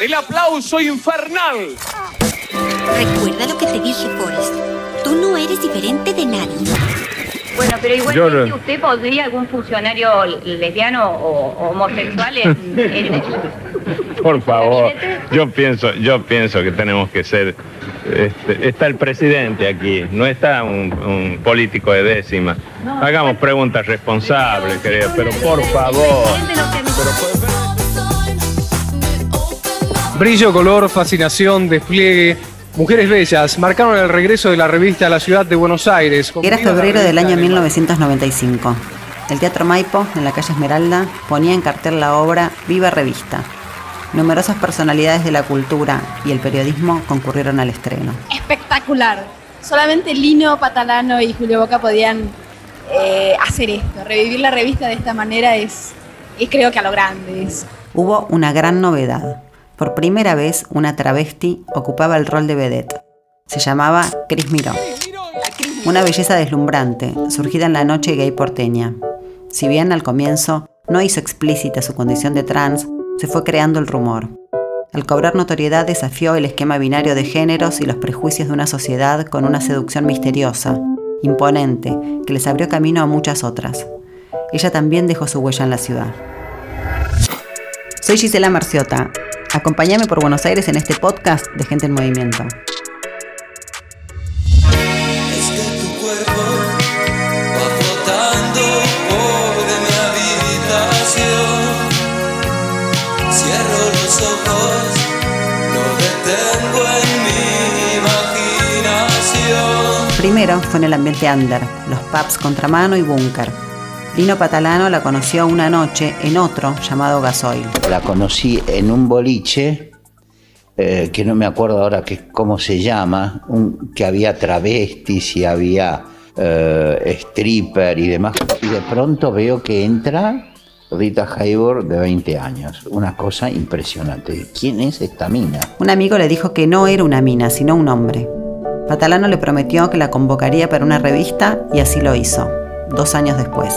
el aplauso infernal. Recuerda lo que te dije, Forrest. Tú no eres diferente de nadie. Bueno, pero igual no- usted podría algún funcionario lesbiano o homosexual en, en- Por favor, yo pienso, yo pienso que tenemos que ser. este, está el presidente aquí, no está un, un político de décima. Hagamos preguntas responsables, creo, pero por favor. Brillo, color, fascinación, despliegue. Mujeres bellas marcaron el regreso de la revista a la ciudad de Buenos Aires. Era febrero del año de- 1995. El Teatro Maipo, en la calle Esmeralda, ponía en cartel la obra Viva Revista. Numerosas personalidades de la cultura y el periodismo concurrieron al estreno. espectacular. Solamente Lino, Patalano y Julio Boca podían eh, hacer esto. Revivir la revista de esta manera es, es creo que a lo grande. Es, Hubo una gran novedad. Por primera vez, una travesti ocupaba el rol de vedette. Se llamaba Cris Miró. Una belleza deslumbrante, surgida en la noche gay porteña. Si bien al comienzo no hizo explícita su condición de trans, se fue creando el rumor. Al cobrar notoriedad desafió el esquema binario de géneros y los prejuicios de una sociedad con una seducción misteriosa, imponente, que les abrió camino a muchas otras. Ella también dejó su huella en la ciudad. Soy Gisela Marciota. Acompáñame por Buenos Aires en este podcast de Gente en Movimiento. Primero fue en el ambiente under, los pubs Contramano y Búnker. Lino Patalano la conoció una noche en otro llamado Gasoil. La conocí en un boliche, eh, que no me acuerdo ahora que, cómo se llama, un- que había travestis y había eh, stripper y demás. Y de pronto veo que entra Rita Hayworth de 20 años. Una cosa impresionante. ¿Quién es esta mina? Un amigo le dijo que no era una mina, sino un hombre. Patalano le prometió que la convocaría para una revista y así lo hizo, dos años después.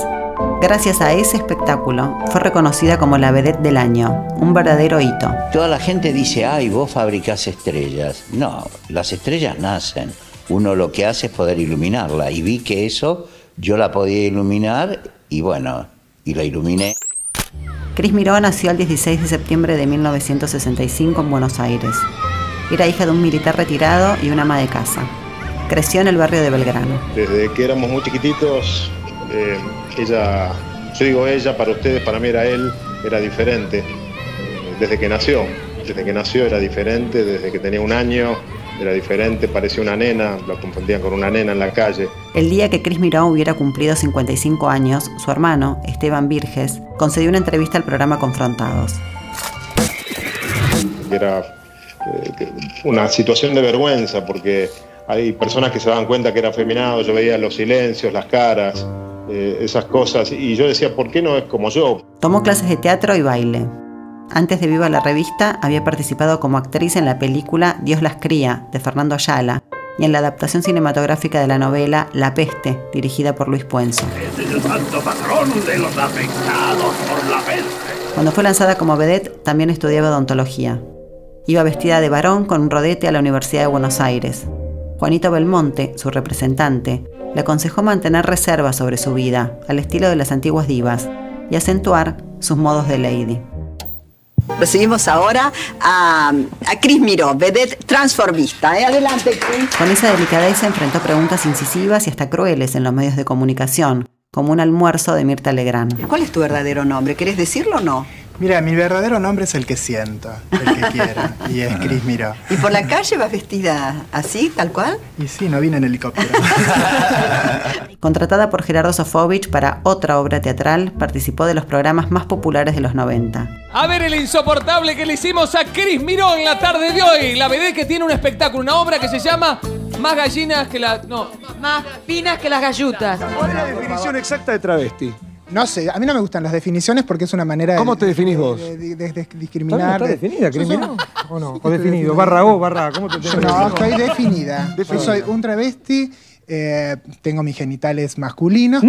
Gracias a ese espectáculo, fue reconocida como la vedette del año, un verdadero hito. Toda la gente dice, ay, vos fabricás estrellas. No, las estrellas nacen. Uno lo que hace es poder iluminarla. Y vi que eso yo la podía iluminar y bueno, y la iluminé. Cris Miró nació el 16 de septiembre de 1965 en Buenos Aires. Era hija de un militar retirado y una ama de casa. Creció en el barrio de Belgrano. Desde que éramos muy chiquititos, eh, ella, yo digo ella, para ustedes, para mí era él, era diferente. Eh, Desde que nació, desde que nació era diferente, desde que tenía un año era diferente, parecía una nena, la confundían con una nena en la calle. El día que Cris Miró hubiera cumplido 55 años, su hermano, Esteban Virges, concedió una entrevista al programa Confrontados. Era eh, una situación de vergüenza porque hay personas que se daban cuenta que era afeminado, yo veía los silencios, las caras, eh, esas cosas, y yo decía, ¿por qué no es como yo? Tomó clases de teatro y baile. Antes de Viva la Revista, había participado como actriz en la película Dios las cría, de Fernando Ayala, y en la adaptación cinematográfica de la novela La Peste, dirigida por Luis Puenzo. Es el santo patrón de los afectados por la peste. Cuando fue lanzada como vedette, también estudiaba odontología. Iba vestida de varón con un rodete a la Universidad de Buenos Aires. Juanito Belmonte, su representante, le aconsejó mantener reservas sobre su vida, al estilo de las antiguas divas, y acentuar sus modos de lady. Recibimos ahora a, a Cris Miró, vedette transformista. ¿eh? Adelante, Cris. Con esa delicadeza enfrentó preguntas incisivas y hasta crueles en los medios de comunicación, como un almuerzo de Mirta Legrand. ¿Cuál es tu verdadero nombre? ¿Querés decirlo o no? Mira, mi verdadero nombre es el que siento, el que quiero, y es Cris Miró. ¿Y por la calle vas vestida así, tal cual? Y sí, no vine en helicóptero. Contratada por Gerardo Sofovich para otra obra teatral, participó de los programas más populares de los 90. A ver el insoportable que le hicimos a Cris Miró en la tarde de hoy. La BD que tiene un espectáculo, una obra que se llama Más gallinas que la... No. Más finas que las gallutas. ¿Cuál es la definición exacta de travesti? No sé, a mí no me gustan las definiciones porque es una manera de... ¿Cómo te definís vos? De, de- de- de ¿Está, discriminar. está definida? ¿O no? Sí, ¿O estoy definido? definida. Barra O, barra A, ¿cómo te Yo tengo no, estoy definida. Yo Definida. soy un travesti, eh, tengo mis genitales masculinos.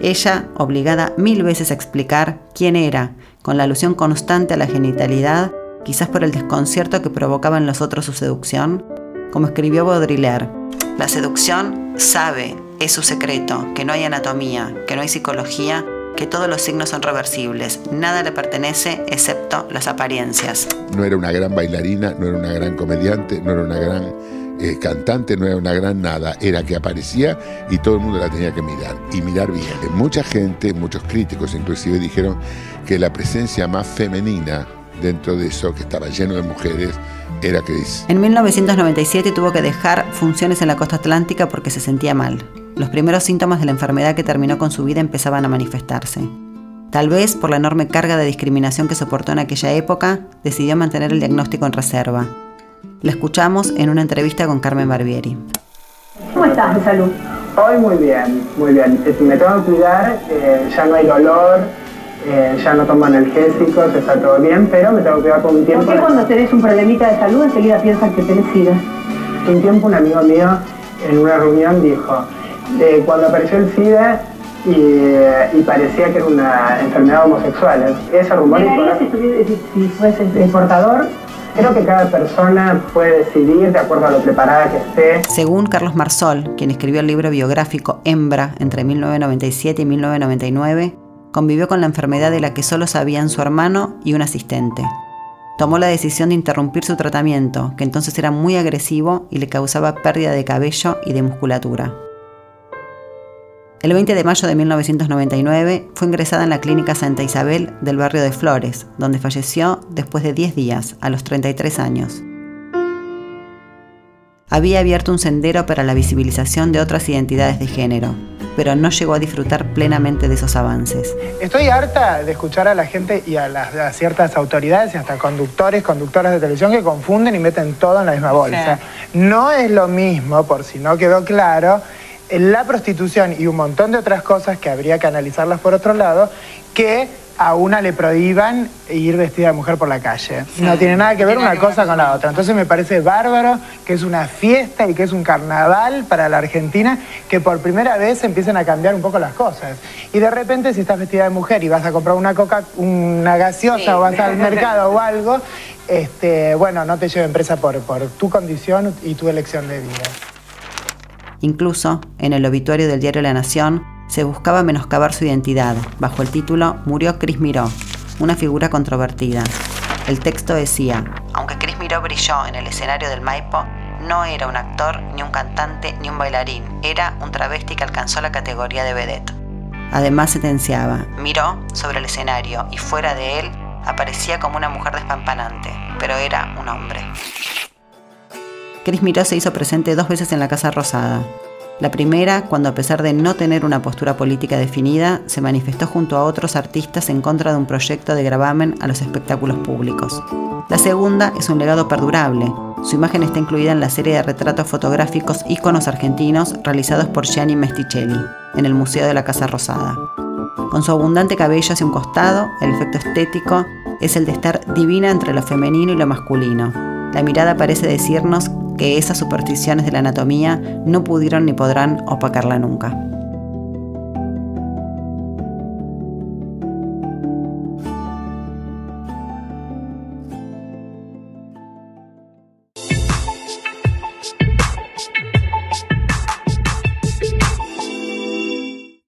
Ella, obligada mil veces a explicar quién era, con la alusión constante a la genitalidad, quizás por el desconcierto que provocaba en los otros su seducción, como escribió Baudrillard, la seducción sabe, es su secreto, que no hay anatomía, que no hay psicología, que todos los signos son reversibles, nada le pertenece excepto las apariencias. No era una gran bailarina, no era una gran comediante, no era una gran eh, cantante, no era una gran nada, era que aparecía y todo el mundo la tenía que mirar, y mirar bien. Mucha gente, muchos críticos inclusive dijeron que la presencia más femenina dentro de eso, que estaba lleno de mujeres, era Chris. En 1997 tuvo que dejar funciones en la costa atlántica porque se sentía mal. Los primeros síntomas de la enfermedad que terminó con su vida empezaban a manifestarse. Tal vez por la enorme carga de discriminación que soportó en aquella época, decidió mantener el diagnóstico en reserva. La escuchamos en una entrevista con Carmen Barbieri. ¿Cómo estás de salud? Hoy muy bien, muy bien. Eh, Me tengo que cuidar, eh, ya no hay dolor, eh, ya no tomo analgésicos, está todo bien, pero me tengo que cuidar por un tiempo. ¿Por qué cuando tenés un problemita de salud enseguida piensas que tenés SIDA? Un tiempo un amigo mío en una reunión dijo, eh, cuando apareció el SIDA y, y parecía que era una enfermedad homosexual, ese rumor ¿Negarías si, si, eh, portador? Creo que cada persona puede decidir de acuerdo a lo preparada que esté. Según Carlos Marsol, quien escribió el libro biográfico Hembra entre 1997 y 1999, convivió con la enfermedad de la que solo sabían su hermano y un asistente. Tomó la decisión de interrumpir su tratamiento, que entonces era muy agresivo y le causaba pérdida de cabello y de musculatura. El 20 de mayo de 1999 fue ingresada en la clínica Santa Isabel del barrio de Flores, donde falleció después de 10 días, a los 33 años. Había abierto un sendero para la visibilización de otras identidades de género, pero no llegó a disfrutar plenamente de esos avances. Estoy harta de escuchar a la gente y a, las, a ciertas autoridades y hasta conductores, conductoras de televisión que confunden y meten todo en la misma bolsa. No es lo mismo, por si no quedó claro, la prostitución y un montón de otras cosas que habría que analizarlas por otro lado, que a una le prohíban ir vestida de mujer por la calle. No tiene nada que ver una cosa con la otra. Entonces me parece bárbaro que es una fiesta y que es un carnaval para la Argentina que por primera vez empiecen a cambiar un poco las cosas. Y de repente si estás vestida de mujer y vas a comprar una coca, una gaseosa o vas al mercado o algo, este, bueno, no te lleven presa por, por tu condición y tu elección de vida. Incluso, en el obituario del diario La Nación, se buscaba menoscabar su identidad, bajo el título Murió Cris Miró, una figura controvertida. El texto decía, aunque Cris Miró brilló en el escenario del Maipo, no era un actor, ni un cantante, ni un bailarín, era un travesti que alcanzó la categoría de vedette. Además sentenciaba, miró sobre el escenario y fuera de él aparecía como una mujer despampanante, pero era un hombre. Cris Miró se hizo presente dos veces en la Casa Rosada. La primera, cuando a pesar de no tener una postura política definida, se manifestó junto a otros artistas en contra de un proyecto de gravamen a los espectáculos públicos. La segunda es un legado perdurable. Su imagen está incluida en la serie de retratos fotográficos íconos argentinos realizados por Gianni Mesticelli, en el Museo de la Casa Rosada. Con su abundante cabello hacia un costado, el efecto estético es el de estar divina entre lo femenino y lo masculino. La mirada parece decirnos que esas supersticiones de la anatomía no pudieron ni podrán opacarla nunca.